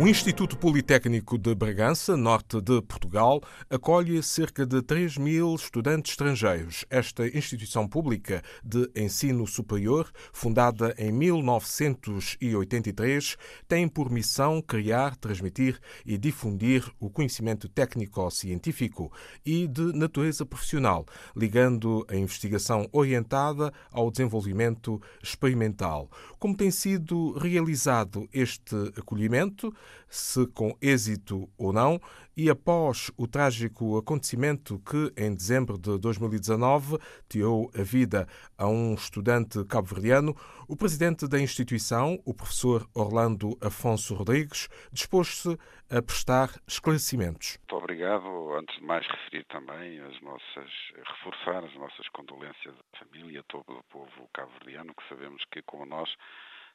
O Instituto Politécnico de Bragança, norte de Portugal, acolhe cerca de 3 mil estudantes estrangeiros. Esta instituição pública de ensino superior, fundada em 1983, tem por missão criar, transmitir e difundir o conhecimento técnico-científico e de natureza profissional, ligando a investigação orientada ao desenvolvimento experimental. Como tem sido realizado este acolhimento? Se com êxito ou não, e após o trágico acontecimento que, em dezembro de 2019, tirou a vida a um estudante cabo-verdiano, o presidente da instituição, o professor Orlando Afonso Rodrigues, dispôs-se a prestar esclarecimentos. Muito obrigado. Antes de mais, referir também as nossas, reforçar as nossas condolências à família, a todo o povo cabo-verdiano, que sabemos que, como nós,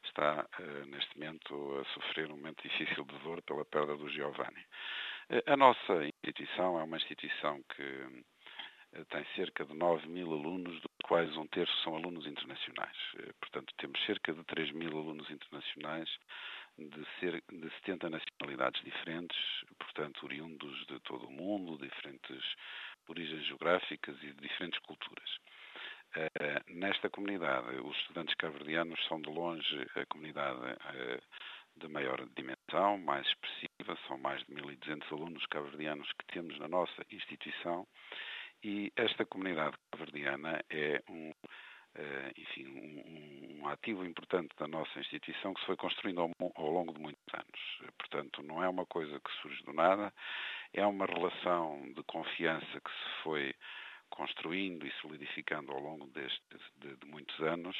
está uh, neste momento a sofrer um momento difícil de dor pela perda do Giovanni. Uh, a nossa instituição é uma instituição que uh, tem cerca de 9 mil alunos, dos quais um terço são alunos internacionais. Portanto, temos cerca de 3 mil alunos internacionais de, ser, de 70 nacionalidades diferentes, portanto, oriundos de todo o mundo, diferentes origens geográficas e de diferentes culturas. Uh, nesta comunidade, os estudantes cabo-verdianos são de longe a comunidade uh, de maior dimensão, mais expressiva, são mais de 1.200 alunos cabo-verdianos que temos na nossa instituição e esta comunidade cabo-verdiana é um, uh, enfim, um, ativo importante da nossa instituição que se foi construindo ao, ao longo de muitos anos. Portanto, não é uma coisa que surge do nada, é uma relação de confiança que se foi construindo e solidificando ao longo deste, de, de muitos anos,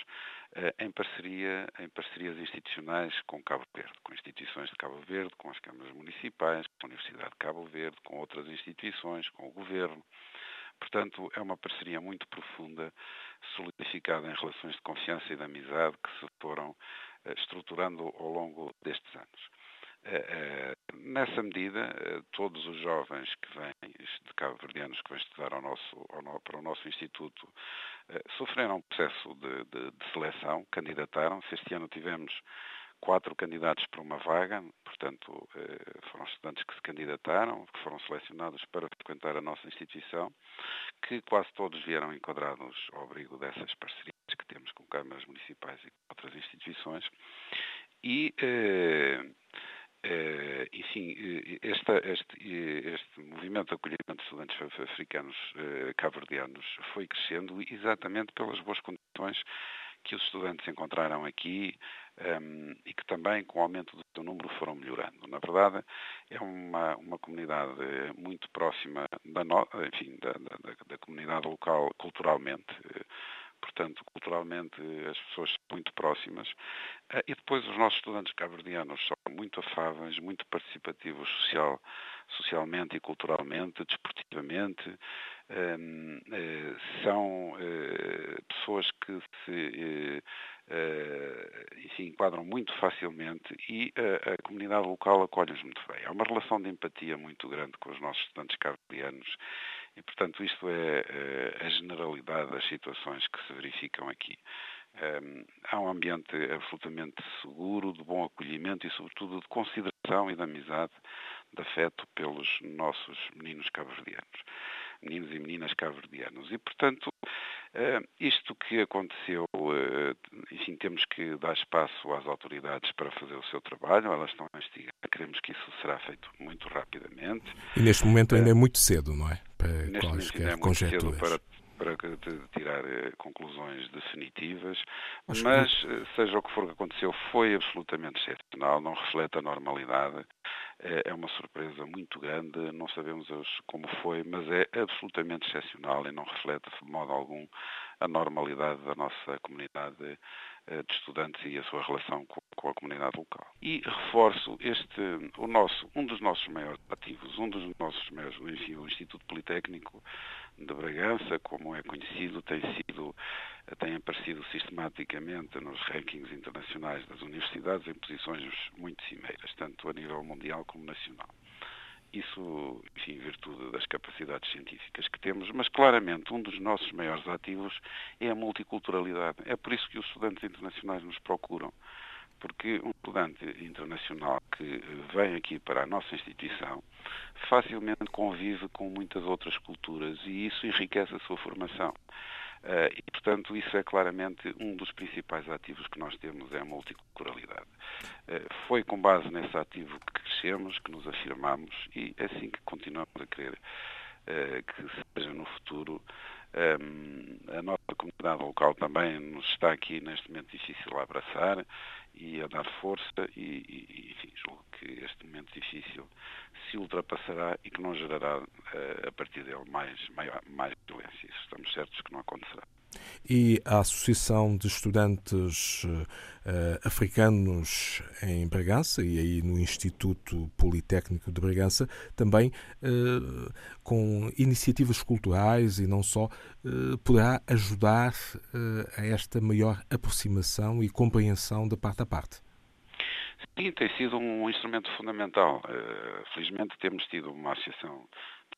eh, em, parceria, em parcerias institucionais com Cabo Verde, com instituições de Cabo Verde, com as câmaras municipais, com a Universidade de Cabo Verde, com outras instituições, com o governo. Portanto, é uma parceria muito profunda, solidificada em relações de confiança e de amizade que se foram eh, estruturando ao longo destes anos. Eh, nessa medida, todos os jovens que vêm de cabo-verdianos que vêm estudar ao nosso, ao, para o nosso Instituto sofreram um processo de, de, de seleção, candidataram-se. Este ano tivemos quatro candidatos para uma vaga, portanto, foram estudantes que se candidataram, que foram selecionados para frequentar a nossa instituição, que quase todos vieram enquadrados ao abrigo dessas parcerias que temos com câmaras municipais e com outras instituições. E eh, Uh, enfim, este, este, movimento de acolhimento de estudantes africanos uh, cabo-verdianos foi crescendo exatamente pelas boas condições que os estudantes encontraram aqui um, ehm, e que também, com o aumento do seu número, foram melhorando. Na verdade, é uma, uma comunidade muito próxima da, no, enfim, da, da, da comunidade local culturalmente. Uh, portanto, culturalmente as pessoas são muito próximas. Eh, e depois os nossos estudantes cabo-verdianos são muito afáveis, muito participativos social, socialmente e culturalmente, desportivamente. Eh, são eh, pessoas que se enfim, enquadram muito facilmente e a, a comunidade local acolhe-os muito bem. Há uma relação de empatia muito grande com os nossos estudantes cabo-verdianos e, portanto, isto é, é a generalidade das situações que se verificam aqui. Um, há um ambiente absolutamente seguro, de bom acolhimento e, sobretudo, de consideração e de amizade, de afeto pelos nossos meninos cabo-verdianos, meninos e meninas cabo-verdianos. E, portanto, uh, isto que aconteceu, uh, enfim, temos que dar espaço às autoridades para fazer o seu trabalho, elas estão a investigar. Queremos que isso será feito muito rapidamente. E neste momento ainda é muito cedo, não é? para Neste quaisquer é conjecturas. Para, para tirar eh, conclusões definitivas, mas, mas eh, seja o que for que aconteceu, foi absolutamente excepcional, não reflete a normalidade. É, é uma surpresa muito grande, não sabemos como foi, mas é absolutamente excepcional e não reflete de modo algum a normalidade da nossa comunidade eh, de estudantes e a sua relação com, a comunidade local. E reforço este, o nosso, um dos nossos maiores ativos, um dos nossos maiores, enfim, o Instituto Politécnico de Bragança, como é conhecido, tem sido, tem aparecido sistematicamente nos rankings internacionais das universidades em posições muito cimeiras, tanto a nível mundial como nacional. isso, enfim, em virtude das capacidades científicas que temos, mas claramente um dos nossos maiores ativos é a multiculturalidade. É por isso que os estudantes internacionais nos procuram, porque um estudante internacional que vem aqui para a nossa instituição facilmente convive com muitas outras culturas e isso enriquece a sua formação. Uh, e, portanto, isso é claramente um dos principais ativos que nós temos, é a multiculturalidade. Uh, foi com base nesse ativo que crescemos, que nos afirmamos e é assim que continuamos a querer uh, que seja no futuro. A nossa comunidade local também nos está aqui neste momento difícil a abraçar e a dar força e, e enfim, julgo que este momento difícil se ultrapassará e que não gerará uh, a partir dele mais, maior, mais violência. Isso estamos certos que não acontecerá. E a Associação de Estudantes uh, Africanos em Bragança, e aí no Instituto Politécnico de Bragança, também uh, com iniciativas culturais e não só, uh, poderá ajudar a esta maior aproximação e compreensão da parte a parte. Sim, tem sido um instrumento fundamental. felizmente temos tido uma associação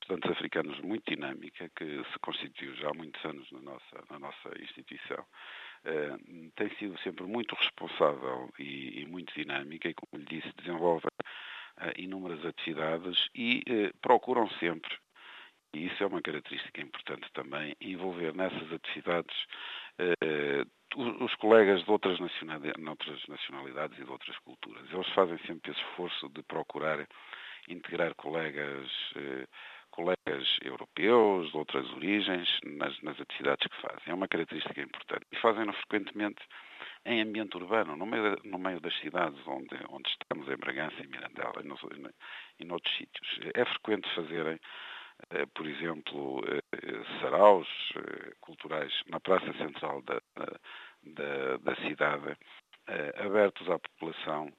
estudantes africanos muito dinâmica, que se constituiu já há muitos anos na nossa, na nossa instituição. Uh, tem sido sempre muito responsável e, e, muito dinâmica e, como lhe disse, desenvolve uh, inúmeras atividades e uh, procuram sempre, e isso é uma característica importante também, envolver nessas atividades os, os colegas de outras nacionalidades, e de outras culturas. Eles fazem sempre esse esforço de procurar integrar colegas colegas europeus, de outras origens, nas, nas atividades que fazem. É uma característica importante. E fazem-no frequentemente em ambiente urbano, no meio, no meio das cidades onde, onde estamos, em Bragança, em Mirandela e, nos, e noutros sítios. É frequente fazerem, eh, por exemplo, eh, saraus eh, culturais na praça central da, da, da cidade, abertos à população,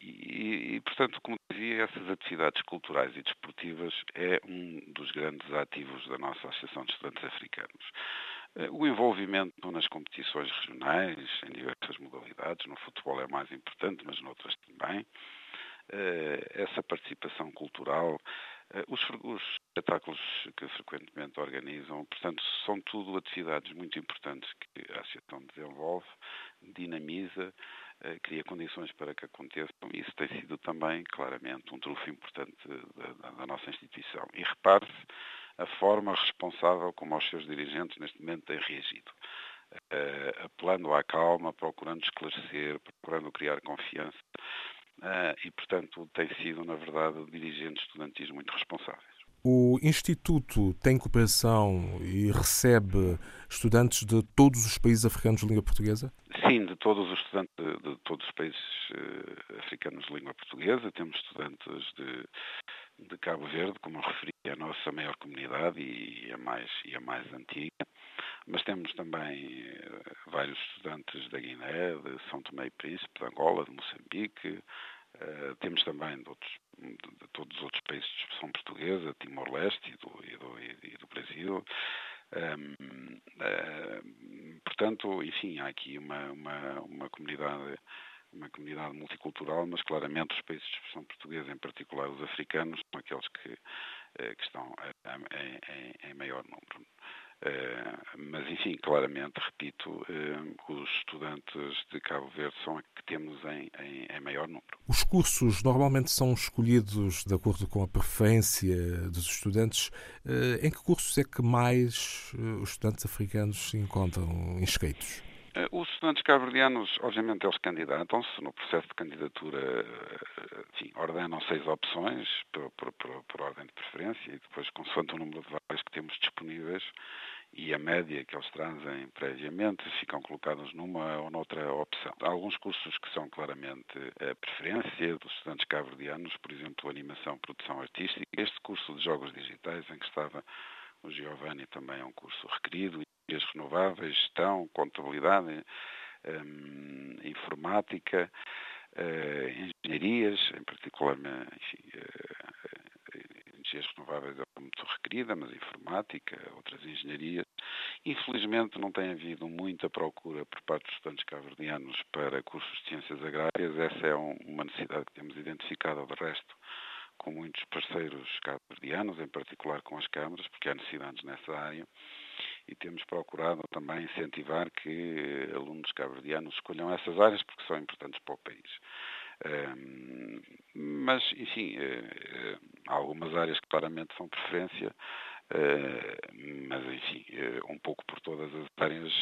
e, portanto, como dizia, essas atividades culturais e desportivas é um dos grandes ativos da nossa Associação de Estudantes Africanos. Eh, o envolvimento nas competições regionais, em diversas modalidades, no futebol é mais importante, mas noutras também. Eh, essa participação cultural, eh, os, os espetáculos que frequentemente organizam, portanto, são tudo atividades muito importantes que a Associação desenvolve, dinamiza cria condições para que aconteçam. Isso tem sido também, claramente, um trunfo importante da, da nossa instituição. E repare-se a forma responsável como os seus dirigentes neste momento têm reagido. Uh, apelando à calma, procurando esclarecer, procurando criar confiança. Uh, e, portanto, tem sido, na verdade, dirigentes estudantis muito responsáveis. O Instituto tem cooperação e recebe estudantes de todos os países africanos de língua portuguesa? Sim, de todos os estudantes de, de todos os países uh, africanos de língua portuguesa. Temos estudantes de, de, Cabo Verde, como eu referi, é a nossa maior comunidade e a mais, e a mais antiga. Mas temos também uh, vários estudantes da Guiné, de São Tomé e Príncipe, de Angola, de Moçambique, Uh, temos também de, outros, de, todos os outros países de expressão portuguesa, Timor-Leste e do, e, do, e do, Brasil. Um, uh, portanto, enfim, há aqui uma, uma, uma comunidade uma comunidade multicultural, mas claramente os países de expressão portuguesa, em particular os africanos, são aqueles que, uh, que estão em, em, em maior número. Eh, mas, enfim, claramente, repito, eh, os estudantes de Cabo Verde são os que temos em, em, em, maior número. Os cursos normalmente são escolhidos de acordo com a preferência dos estudantes. Eh, em que cursos é que mais os estudantes africanos se encontram inscritos? Os estudantes cabo-verdianos, obviamente, eles candidatam-se no processo de candidatura, enfim, ordenam seis opções por, por, por, por, ordem de preferência e depois, consoante o número de vagas que temos disponíveis, e a média que eles trazem previamente ficam colocados numa ou noutra opção. Há alguns cursos que são claramente a preferência dos estudantes cabo-verdianos, por exemplo, animação, produção artística. Este curso de jogos digitais em que estava o Giovanni também é um curso requerido, energias renováveis, gestão, contabilidade, hum, informática, uh, engenharias, em particular enfim, uh, energias renováveis é muito requerida, mas informática, outras engenharias. Infelizmente não tem havido muita procura por parte dos estudantes cabo-verdianos para cursos de ciências agrárias. Essa é uma necessidade que temos identificado, de resto, com muitos parceiros cabo-verdianos, em particular com as câmaras, porque há necessidades nessa área, e temos procurado também incentivar que alunos cabo-verdianos escolham essas áreas porque são importantes para o país. Mas, enfim, uh, há algumas áreas claramente são preferência, uh, mas, enfim, um pouco por todas as áreas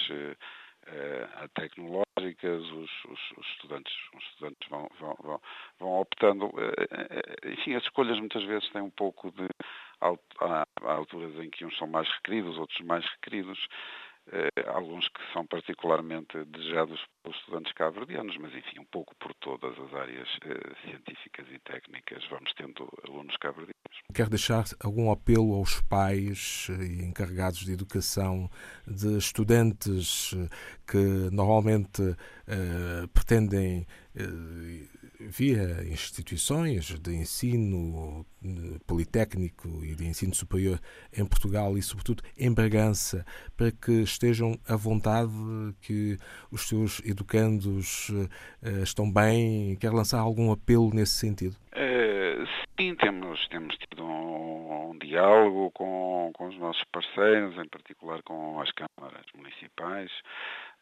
tecnológicas, os, os, os, estudantes, os estudantes vão, vão, vão, vão optando. enfim, as escolhas muitas vezes têm um pouco de. Há, alturas em que uns são mais requeridos, outros mais requeridos. Eh, alguns que são particularmente desejados pelos estudantes cabo-verdianos, mas enfim, um pouco por todas as áreas eh, científicas e técnicas vamos tendo alunos cabo-verdianos. Quer deixar algum apelo aos pais eh, e encarregados de educação de estudantes que normalmente pretendem via instituições de ensino politécnico e de ensino superior em Portugal e, sobretudo, em Bragança, para que estejam à vontade, que os seus educandos uh, estão bem? Quer lançar algum apelo nesse sentido? Uh, sim, temos, temos tido um, um diálogo com, com os nossos parceiros, em particular com as câmaras municipais.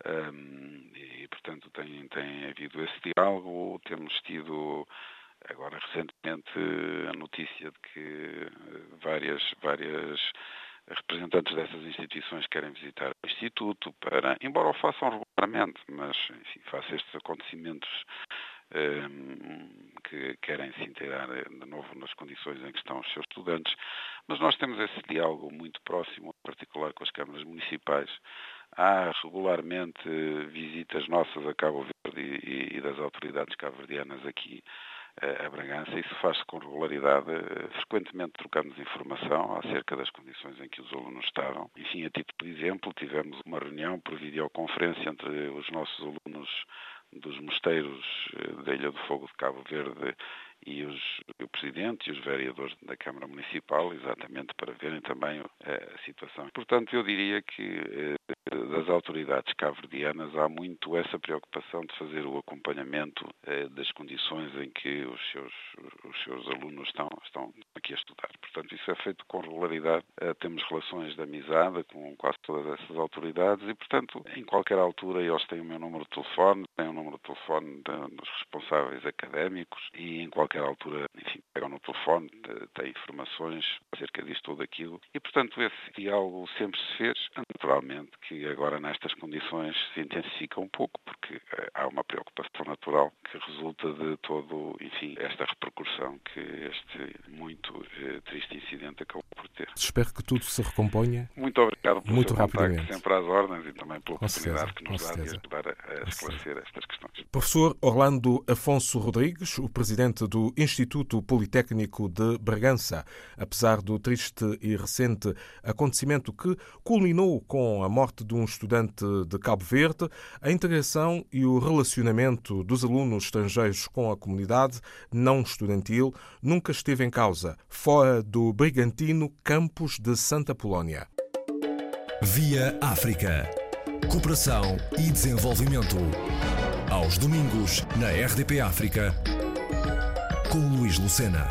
Um, e, portanto, tem, tem havido esse diálogo. Temos tido agora recentemente a notícia de que várias, várias representantes dessas instituições querem visitar o Instituto para, embora o façam regularmente, mas enfim, face estes acontecimentos que querem se inteirar de novo nas condições em que estão os seus estudantes, mas nós temos esse diálogo muito próximo, em particular com as câmaras municipais, Há regularmente visitas nossas a Cabo Verde e, e das autoridades cabo-verdianas aqui eh, a Bragança. Isso faz-se com regularidade. Frequentemente trocamos informação acerca das condições em que os alunos estavam. Enfim, a título de exemplo, tivemos uma reunião por videoconferência entre os nossos alunos dos mosteiros eh, da Ilha do Fogo de Cabo Verde e os, o Presidente e os vereadores da Câmara Municipal, exatamente para verem também eh, a situação. Portanto, eu diria que das autoridades cabo-verdianas há muito essa preocupação de fazer o acompanhamento eh, das condições em que os seus, os seus alunos estão, estão aqui a estudar. Portanto, isso é feito com regularidade. Eh, temos relações de amizade com quase todas essas autoridades e, portanto, em qualquer altura eles têm o meu número de telefone, têm o número de telefone dos responsáveis académicos e em qualquer altura, enfim, pegam no telefone, têm informações acerca disto ou daquilo e, portanto, esse diálogo sempre se fez, naturalmente, que agora nestas condições se intensifica um pouco, porque eh, há uma preocupação natural que resulta de todo, enfim, esta repercussão que este muito eh, triste incidente acabou ter. Espero que tudo se recomponha. Muito obrigado pelo muito rapidamente. sempre às ordens e também pela oportunidade que nos dá de ajudar a, esclarecer estas questões. Professor Orlando Afonso Rodrigues, o presidente do Instituto Politécnico de Bragança, apesar do triste e recente acontecimento que culminou com a morte de um estudante de Cabo Verde, a integração e o relacionamento dos alunos estrangeiros com a comunidade não estudantil nunca esteve em causa, fora do brigantino campus de Santa Polónia. Via África. Cooperação e desenvolvimento. Aos domingos, na RDP África, com Luís Lucena.